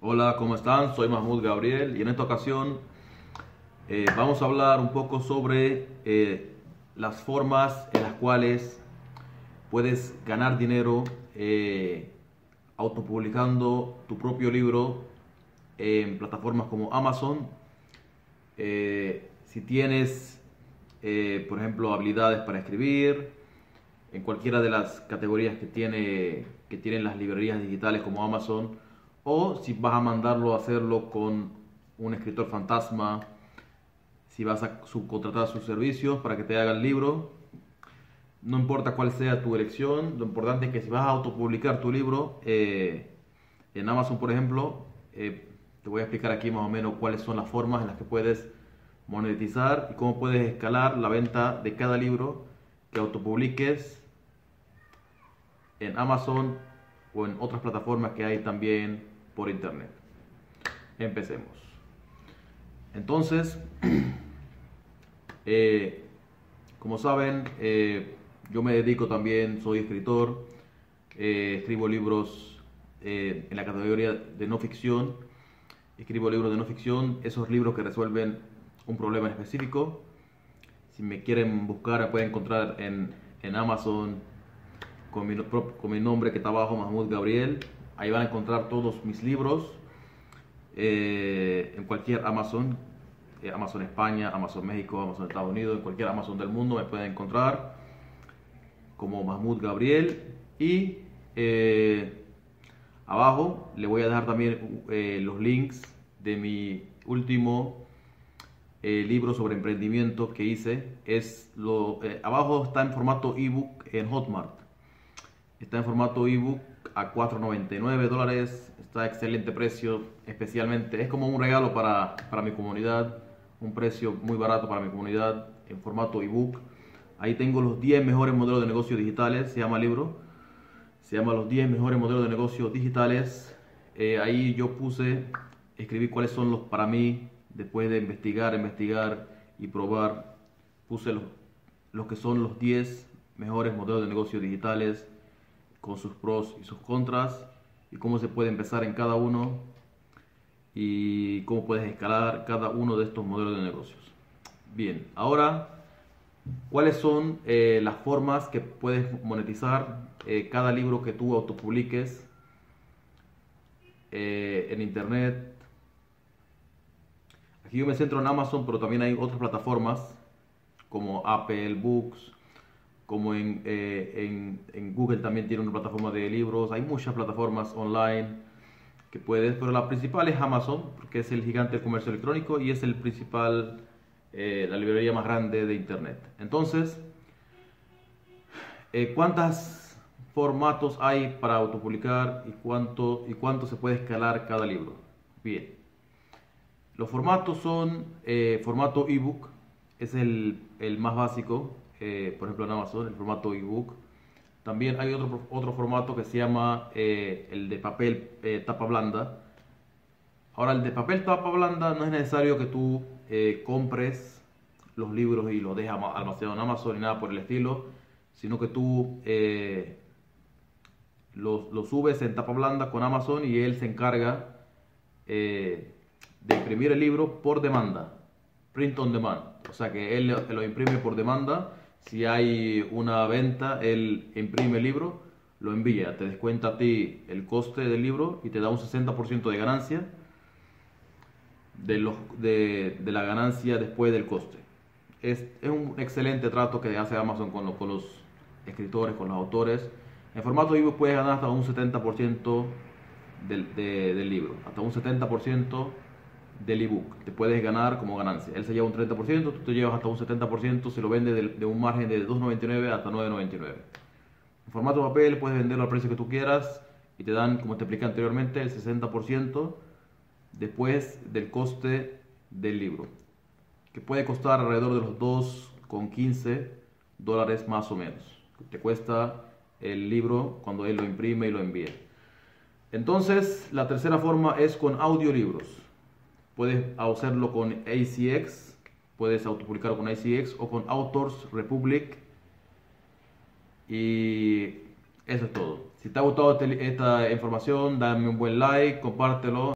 Hola, ¿cómo están? Soy Mahmoud Gabriel y en esta ocasión eh, vamos a hablar un poco sobre eh, las formas en las cuales puedes ganar dinero eh, autopublicando tu propio libro en plataformas como Amazon. si tienes, por ejemplo, habilidades para escribir, en cualquiera de las categorías que, tiene, que tienen las librerías digitales como Amazon, o si vas a mandarlo a hacerlo con un escritor fantasma, si vas a subcontratar sus servicios para que te haga el libro, no importa cuál sea tu elección, lo importante es que si vas a autopublicar tu libro eh, en Amazon, por ejemplo, eh, te voy a explicar aquí más o menos cuáles son las formas en las que puedes monetizar y cómo puedes escalar la venta de cada libro que autopubliques en Amazon o en otras plataformas que hay también por internet. Empecemos. Entonces, eh, como saben, eh, yo me dedico también, soy escritor, eh, escribo libros en la categoría de no ficción, escribo libros de no ficción, esos libros que resuelven un problema específico. Si me quieren buscar, pueden encontrar en, en Amazon con mi, con mi nombre que está abajo, Mahmoud Gabriel. Ahí van a encontrar todos mis libros eh, en cualquier Amazon, eh, Amazon España, Amazon México, Amazon Estados Unidos, en cualquier Amazon del mundo me pueden encontrar como Mahmoud Gabriel. Y eh, abajo le voy a dejar también los links de mi último libro sobre emprendimiento que hice. Es lo, abajo está en formato ebook en Hotmart. Está en formato ebook a 4.99 dólares. Está a excelente precio, especialmente. Es como un regalo para, para mi comunidad. Un precio muy barato para mi comunidad en formato ebook. Ahí tengo los 10 mejores modelos de negocio digitales. Se llama libro. Se llama los 10 mejores modelos de negocio digitales. Eh, ahí yo puse, escribí cuáles son los para mí, después de investigar, investigar y probar, puse los, los que son los 10 mejores modelos de negocio digitales con sus pros y sus contras y cómo se puede empezar en cada uno y cómo puedes escalar cada uno de estos modelos de negocios. Bien, ahora, ¿cuáles son eh, las formas que puedes monetizar eh, cada libro que tú autopubliques eh, en Internet? Aquí yo me centro en Amazon, pero también hay otras plataformas como Apple Books, como eh, en, en, Google también tiene una plataforma de libros, hay muchas plataformas online que puedes, pero la principal es Amazon, porque es el gigante del comercio electrónico y es el principal, eh, la librería más grande de Internet. Entonces, eh, ¿cuántos formatos hay para autopublicar y cuánto, y cuánto se puede escalar cada libro? Bien, los formatos son formato ebook, es el, el más básico, eh, por ejemplo en Amazon, el formato ebook. También hay otro, otro formato que se llama eh, el de papel eh, tapa blanda. Ahora, el de papel tapa blanda no es necesario que tú compres los libros y los dejes almacenados en Amazon ni nada por el estilo, sino que tú lo, lo, subes en tapa blanda con Amazon y él se encarga de imprimir el libro por demanda, print on demand. O sea que él lo imprime por demanda si hay una venta, él imprime el libro, lo envía, te descuenta a ti el coste del libro y te da un 60% de ganancia de, los, de, la ganancia después del coste. Es, un excelente trato que hace Amazon con, con los escritores, con los autores. En formato ebook puedes ganar hasta un 70% del, del libro, hasta un 70% del ebook. Te puedes ganar como ganancia. Él se lleva un 30%, tú te llevas hasta un 70% si lo vende de, un margen de 2.99 hasta 9.99. En formato papel puedes venderlo al precio que tú quieras y te dan, como te expliqué anteriormente, el 60% después del coste del libro, que puede costar alrededor de los 2,15 dólares más o menos. Te cuesta el libro cuando él lo imprime y lo envía. Entonces, la tercera forma es con audiolibros. Puedes hacerlo con ACX, puedes autopublicarlo con ACX o con Authors Republic. Y eso es todo. Si te ha gustado este, esta información, dame un buen like, compártelo.